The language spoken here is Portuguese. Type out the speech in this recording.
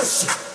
Assim.